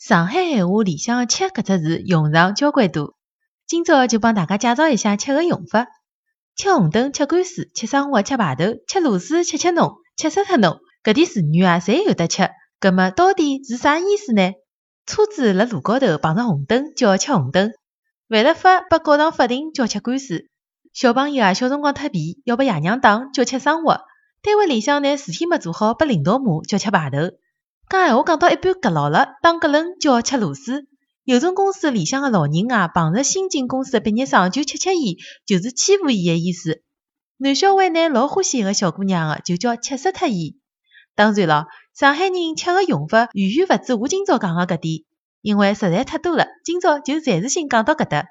上海闲话里向的“吃”搿只字用场交关多，今朝就帮大家介绍一下吃个用法。吃红灯、吃官司、吃生活、吃排头、吃螺丝、吃吃侬、吃死脱侬，搿点词语啊，侪有得吃。搿么到底是啥意思呢？车子辣路高头碰着红灯叫吃红灯，犯了法被告上法庭叫吃官司。小朋友啊，小辰光脱皮要拨爷娘打叫吃生活。单位里向拿事体没做好被领导骂叫吃排头。讲闲话讲到一半夹牢了，打个愣叫吃螺丝。有种公司里向个老人啊，碰着新进公司的毕业生就吃吃伊，就是欺负伊个意思。男小孩呢老欢喜一个小姑娘个，就叫吃死脱伊。当然了，上海人吃个用法远远勿止我今朝讲个搿点，因为实在太多了，今朝就暂时性讲到搿搭。